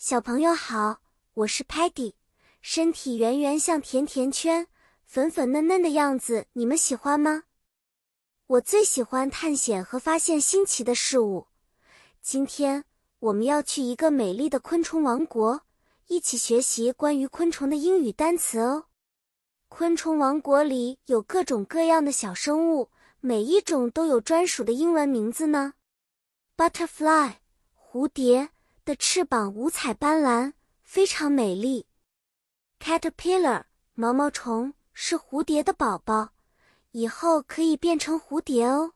小朋友好，我是 Patty，身体圆圆像甜甜圈，粉粉嫩嫩的样子，你们喜欢吗？我最喜欢探险和发现新奇的事物。今天我们要去一个美丽的昆虫王国，一起学习关于昆虫的英语单词哦。昆虫王国里有各种各样的小生物，每一种都有专属的英文名字呢。Butterfly，蝴蝶的翅膀五彩斑斓，非常美丽。Caterpillar，毛毛虫是蝴蝶的宝宝，以后可以变成蝴蝶哦。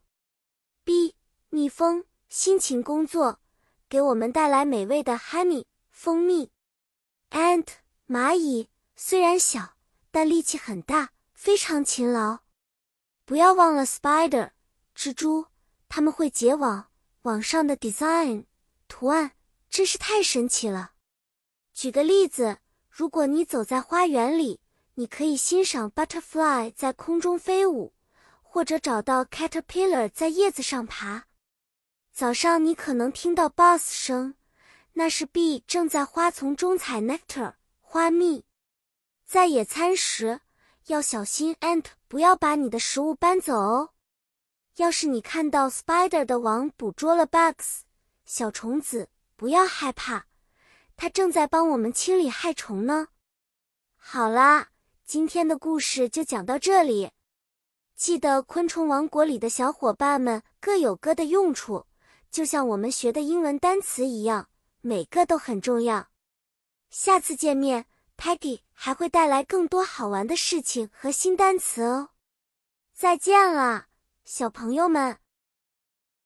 B 蜜蜂辛勤工作，给我们带来美味的 honey 蜂蜜。Ant，蚂蚁虽然小，但力气很大，非常勤劳。不要忘了 spider，蜘蛛，它们会结网。网上的 design 图案真是太神奇了。举个例子，如果你走在花园里，你可以欣赏 butterfly 在空中飞舞，或者找到 caterpillar 在叶子上爬。早上你可能听到 buzz 声，那是 bee 正在花丛中采 nectar 花蜜。在野餐时，要小心 ant 不要把你的食物搬走哦。要是你看到 spider 的网捕捉了 bugs 小虫子，不要害怕，它正在帮我们清理害虫呢。好啦，今天的故事就讲到这里。记得昆虫王国里的小伙伴们各有各的用处，就像我们学的英文单词一样，每个都很重要。下次见面，Peggy 还会带来更多好玩的事情和新单词哦。再见了。小朋友们。